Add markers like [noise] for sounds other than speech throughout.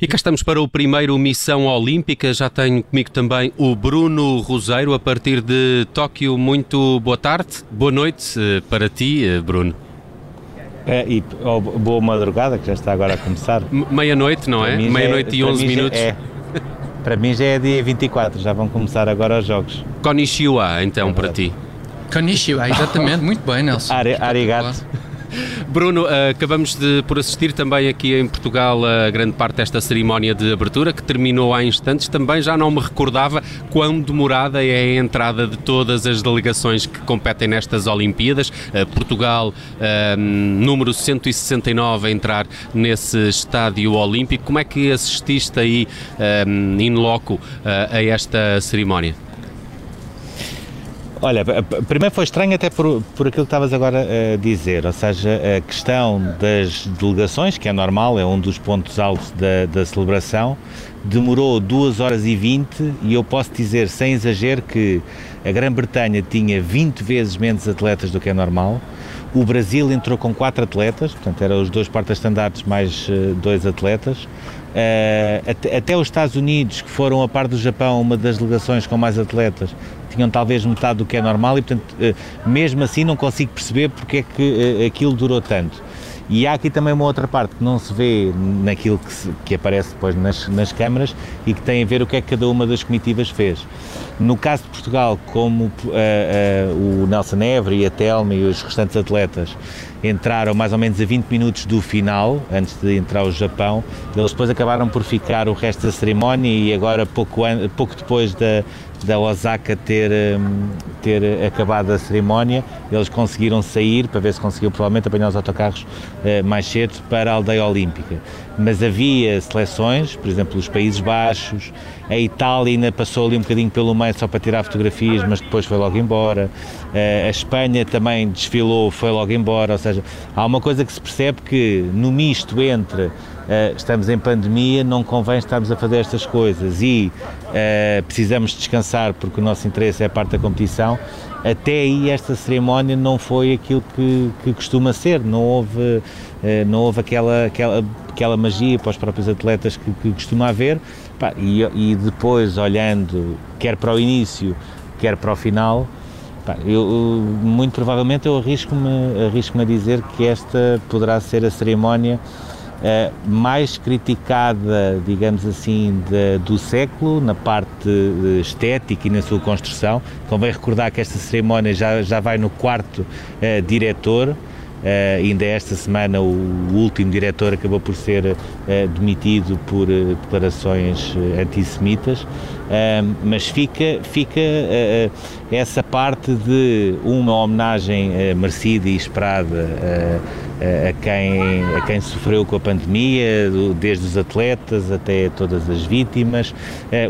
E cá estamos para o primeiro Missão Olímpica. Já tenho comigo também o Bruno Roseiro, a partir de Tóquio. Muito boa tarde, boa noite eh, para ti, eh, Bruno. É, e oh, boa madrugada, que já está agora a começar. Meia-noite, não é? Meia-noite e 11 minutos. É, para mim já é dia 24, já vão começar agora os jogos. Konnichiwa, então, é para ti. Konnichiwa, exatamente, muito bem, Nelson. Ari, arigato. [laughs] Bruno, eh, acabamos de por assistir também aqui em Portugal a grande parte desta cerimónia de abertura que terminou há instantes. Também já não me recordava quão demorada é a entrada de todas as delegações que competem nestas Olimpíadas. Eh, Portugal, eh, número 169 a entrar nesse estádio olímpico. Como é que assististe aí in loco a esta cerimónia? Olha, primeiro foi estranho até por, por aquilo que estavas agora a dizer, ou seja, a questão das delegações, que é normal, é um dos pontos altos da, da celebração, demorou 2 horas e 20 e eu posso dizer sem exagero que a Grã-Bretanha tinha 20 vezes menos atletas do que é normal, o Brasil entrou com 4 atletas, portanto eram os dois porta-estandartes mais uh, dois atletas, uh, até, até os Estados Unidos, que foram a par do Japão uma das delegações com mais atletas, tinham talvez metade do que é normal e, portanto, eh, mesmo assim não consigo perceber porque é que eh, aquilo durou tanto. E há aqui também uma outra parte que não se vê naquilo que, se, que aparece depois nas, nas câmaras e que tem a ver o que é que cada uma das comitivas fez. No caso de Portugal, como uh, uh, o Nelson Évora e a Telma e os restantes atletas entraram mais ou menos a 20 minutos do final, antes de entrar o Japão, eles depois acabaram por ficar o resto da cerimónia e agora, pouco, pouco depois da, da Osaka ter, hum, ter acabado a cerimónia, eles conseguiram sair para ver se conseguiam provavelmente apanhar os autocarros eh, mais cedo para a aldeia olímpica. Mas havia seleções, por exemplo, os Países Baixos, a Itália ainda passou ali um bocadinho pelo meio só para tirar fotografias, mas depois foi logo embora. Eh, a Espanha também desfilou, foi logo embora. Ou seja, há uma coisa que se percebe que no misto entre Uh, estamos em pandemia, não convém estarmos a fazer estas coisas e uh, precisamos descansar porque o nosso interesse é a parte da competição. Até aí esta cerimónia não foi aquilo que, que costuma ser, não houve, uh, não houve aquela, aquela, aquela magia para os próprios atletas que, que costuma haver. E, e, depois olhando quer para o início, quer para o final, eu, muito provavelmente eu arrisco-me arrisco a dizer que esta poderá ser a cerimónia Uh, mais criticada, digamos assim, de, do século, na parte estética e na sua construção. Convém recordar que esta cerimónia já, já vai no quarto uh, diretor. Uh, ainda esta semana o, o, último diretor acabou por ser uh, demitido por uh, declarações antissemitas, mas fica, fica essa parte de uma homenagem merecida e esperada a quem, a quem sofreu com a pandemia, desde os atletas até todas as vítimas,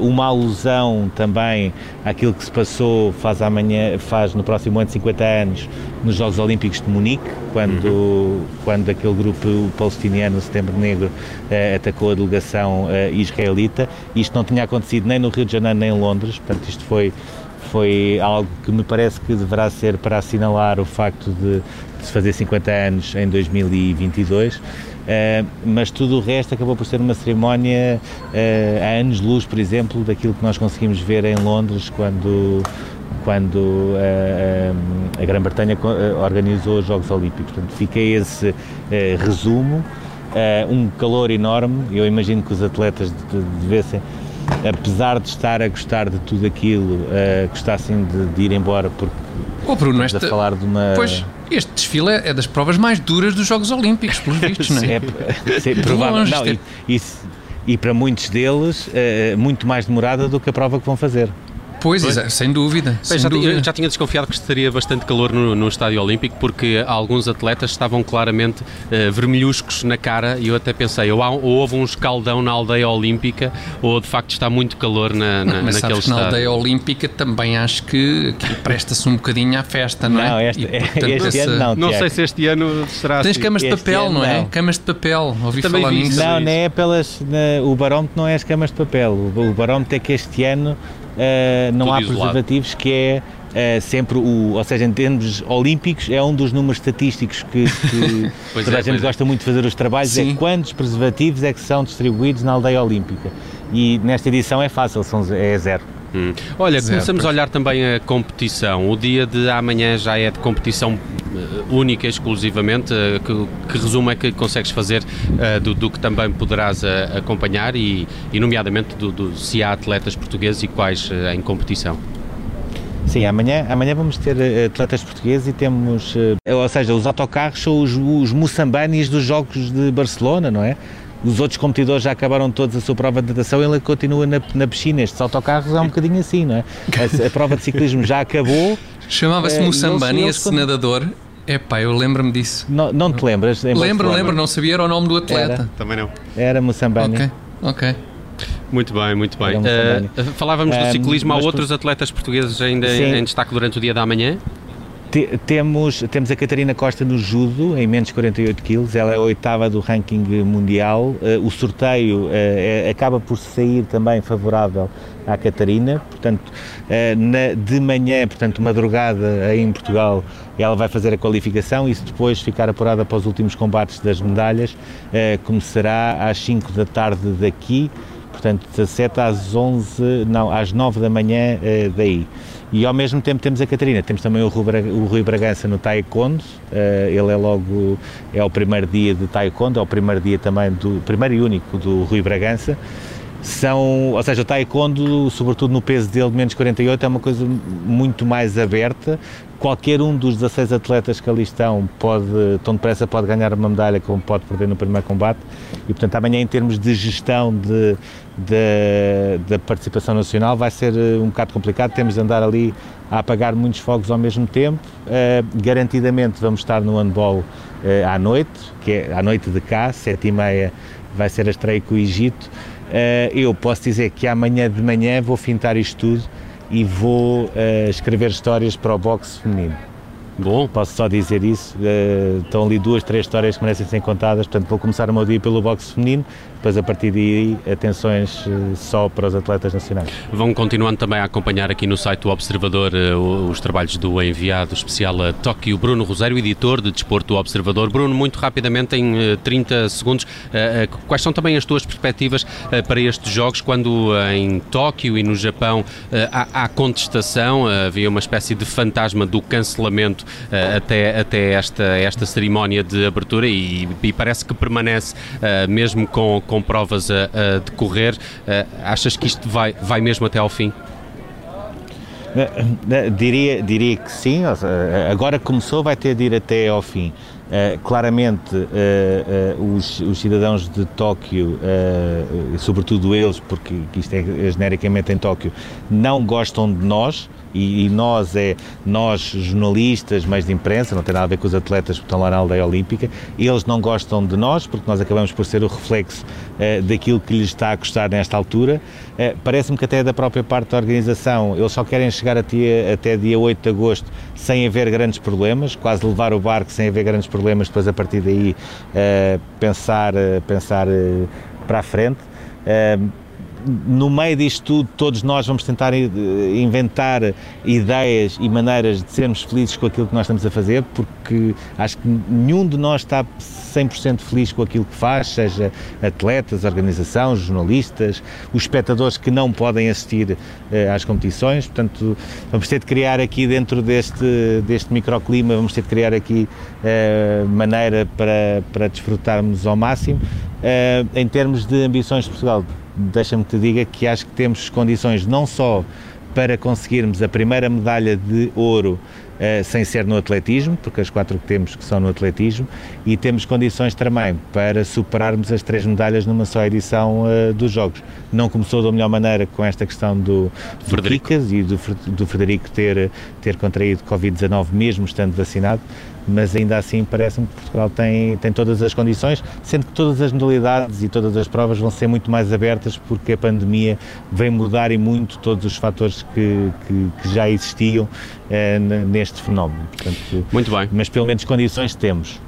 uma alusão também àquilo que se passou faz amanhã, faz no próximo ano 50 anos nos Jogos Olímpicos de Munique, quando, uhum. quando aquele grupo palestiniano, Setembro Negro, eh, atacou a delegação eh, israelita. Isto não tinha acontecido nem no Rio de Janeiro nem em Londres, portanto, isto foi, foi algo que me parece que deverá ser para assinalar o facto de, de se fazer 50 anos em 2022. Uh, eh, mas tudo o resto acabou por ser uma cerimónia uh, a anos-luz, por exemplo, daquilo que nós conseguimos ver em Londres quando quando a, eh, a, Grã-Bretanha organizou os Jogos Olímpicos. Portanto, fica esse resumo, um calor enorme, eu imagino que os atletas devessem apesar de estar a gostar de tudo aquilo, uh, gostassem de, de, ir embora porque oh, Bruno, esta, a falar de uma. Pois, este desfile é, é das provas mais duras dos Jogos Olímpicos, pelos [laughs] vistos, não é? é, sim, provável, não, e, e, e, para muitos deles, uh, muito mais demorada do que a prova que vão fazer. Pois, pois. sem dúvida. sem já, dúvida. já tinha desconfiado que estaria bastante calor no, no Estádio Olímpico porque alguns atletas estavam claramente uh, vermelhuscos na cara e eu até pensei, ou, há, ou, houve um escaldão na aldeia olímpica ou de facto está muito calor na, na, Mas naquele estádio. na aldeia olímpica também acho que, que presta-se um bocadinho à festa, não, é? Não, este, e, portanto, este esse... ano não. Não sei se este ano será Tens assim. camas de papel, não é? Não. Camas de papel, ouvi também falar nisso. Não, não é pelas. Na, o barómetro não é as camas de papel. O, o barómetro é que este ano uh, não Tudo há isolado. preservativos, que é uh, sempre o, ou seja, em termos olímpicos, é um dos números estatísticos que, que [laughs] Pois toda é, a gente pois é. gosta muito de fazer os trabalhos, Sim. é quantos preservativos é que são distribuídos na aldeia olímpica. E nesta edição é fácil, são, é zero. Hum. Olha, Zero, começamos a olhar também a competição. O dia de amanhã já é de competição eh, única, exclusivamente. Eh, que, que resumo é que consegues fazer eh, do, do que também poderás eh, acompanhar e, e nomeadamente, do, do- se há atletas portugueses e quais eh, em competição? Sim, amanhã, amanhã vamos ter atletas portugueses e temos, ou seja, os autocarros são os, os Moçambanis dos Jogos de Barcelona, não é? Os outros competidores já acabaram todos a sua prova de natação, ele continua na, na piscina. Estes autocarros é um bocadinho assim, não é? [laughs] A, a prova de ciclismo já acabou, Chamava-se É, e Moçambani, esse quando- nadador. Epá, eu lembro-me disso. não, não te lembras? Em Lembro, lembro, não sabia era o nome do atleta. Também não. Era Moçambani. Ok, ok. Muito bem, muito bem. Era Moçambaini. falávamos do Eh, ciclismo, há outros atletas portugueses ainda Sim. em destaque durante o dia da manhã? Te- temos, temos a Catarina Costa no judo, em menos de 48 quilos, ela é a oitava do ranking mundial. Eh, o sorteio eh, é- acaba por sair também favorável à Catarina, portanto, eh, na- de manhã, portanto, madrugada aí em Portugal, ela vai fazer a qualificação e se depois ficar apurada para os últimos combates das medalhas, começará às 5 da tarde daqui, portanto, das 7 às 11, não, às 9 da manhã daí. E ao mesmo tempo temos a Catarina, temos também o Rui, Bragança no Taekwondo, eh, ele é logo, é o primeiro dia de Taekwondo, é o primeiro dia também do, primeiro e único do Rui Bragança. São, ou seja, o Taekwondo, sobretudo no peso dele de menos 48, é uma coisa muito mais aberta. Qualquer um dos 16 atletas que ali estão pode, tão depressa pode ganhar uma medalha como pode perder no primeiro combate. E portanto amanhã em termos de gestão de, de- da participação nacional vai ser eh, um bocado complicado, temos de andar ali a apagar muitos fogos ao mesmo tempo. Eh, garantidamente vamos estar no handball eh, à noite, que é à noite de cá, sete e meia vai ser a estreia com o Egito. Eh, eu posso dizer que amanhã de manhã vou fintar isto tudo e vou eh, escrever histórias para o boxe feminino. Bom, Posso só dizer isso. eh, estão ali duas, três histórias que merecem ser contadas. Portanto, vou começar o meu dia pelo boxe feminino, depois a partir daí atenções eh, só para os atletas nacionais. Vão continuando também a acompanhar aqui no site do Observador o- os trabalhos do enviado especial a Tóquio, Bruno Rosário, editor de Desporto do Observador. Bruno, muito rapidamente, em eh, 30 segundos, quais são também as tuas perspectivas para estes jogos, quando em Tóquio e no Japão há, há contestação, havia uma espécie de fantasma do cancelamento até, até esta, esta cerimónia de abertura e, e parece que permanece eh, mesmo com, com provas a, a decorrer. Eh, achas que isto vai, vai mesmo até ao fim? Eh, eh, Diria, diria que sim, agora começou vai ter de ir até ao fim. Eh, claramente, eh, eh, os, os cidadãos de Tóquio, eh, sobretudo eles, porque isto é genericamente em Tóquio, não gostam de nós, e, e nós é nós, jornalistas, meios de imprensa, não tem nada a ver com os atletas que estão lá na aldeia olímpica, eles não gostam de nós, porque nós acabamos por ser o reflexo eh, daquilo que lhes está a custar nesta altura. Eh, Parece-me que até da própria parte da organização, eles só querem chegar até, até dia 8 de agosto sem haver grandes problemas, quase levar o barco sem haver grandes problemas, depois a partir daí eh, pensar, pensar para a frente. No meio disto tudo, todos nós vamos tentar eh, inventar ideias e maneiras de sermos felizes com aquilo que nós estamos a fazer, porque acho que nenhum de nós está 100% feliz com aquilo que faz, seja atletas, organização, jornalistas, os espectadores que não podem assistir eh, às competições. Portanto, vamos ter de criar aqui dentro deste, deste microclima, vamos ter de criar aqui eh, maneira para, para desfrutarmos ao máximo. Em termos de ambições de Portugal, deixa-me te diga que acho que temos condições não só para conseguirmos a primeira medalha de ouro eh, sem ser no atletismo, porque as quatro que temos que são no atletismo, e temos condições também para superarmos as três medalhas numa só edição eh, dos Jogos. Não começou da melhor maneira com esta questão do, do Frederico. Kikas e do, do Frederico ter, ter contraído Covid-19 mesmo estando vacinado, mas ainda assim parece-me que Portugal tem, tem todas as condições, sendo que todas as modalidades e todas as provas vão ser muito mais abertas porque a pandemia vem mudar e muito todos os fatores que, que, que já existiam eh, neste fenómeno. Portanto, Muito bem. mas pelo menos condições temos.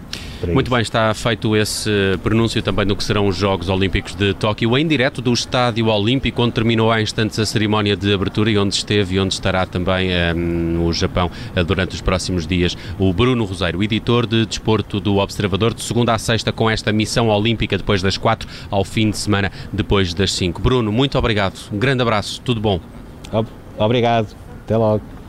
Muito bem, está feito esse pronúncio também no que serão os Jogos Olímpicos de Tóquio, em direto do Estádio Olímpico, onde terminou há instantes a cerimónia de abertura e onde esteve e onde estará também um, eh, no Japão uh, durante os próximos dias o Bruno Roseiro, editor de desporto do Observador, de segunda a sexta, com esta missão olímpica depois das quatro, ao fim de semana depois das cinco. Bruno, muito obrigado, um grande abraço, tudo bom. Obrigado, até logo.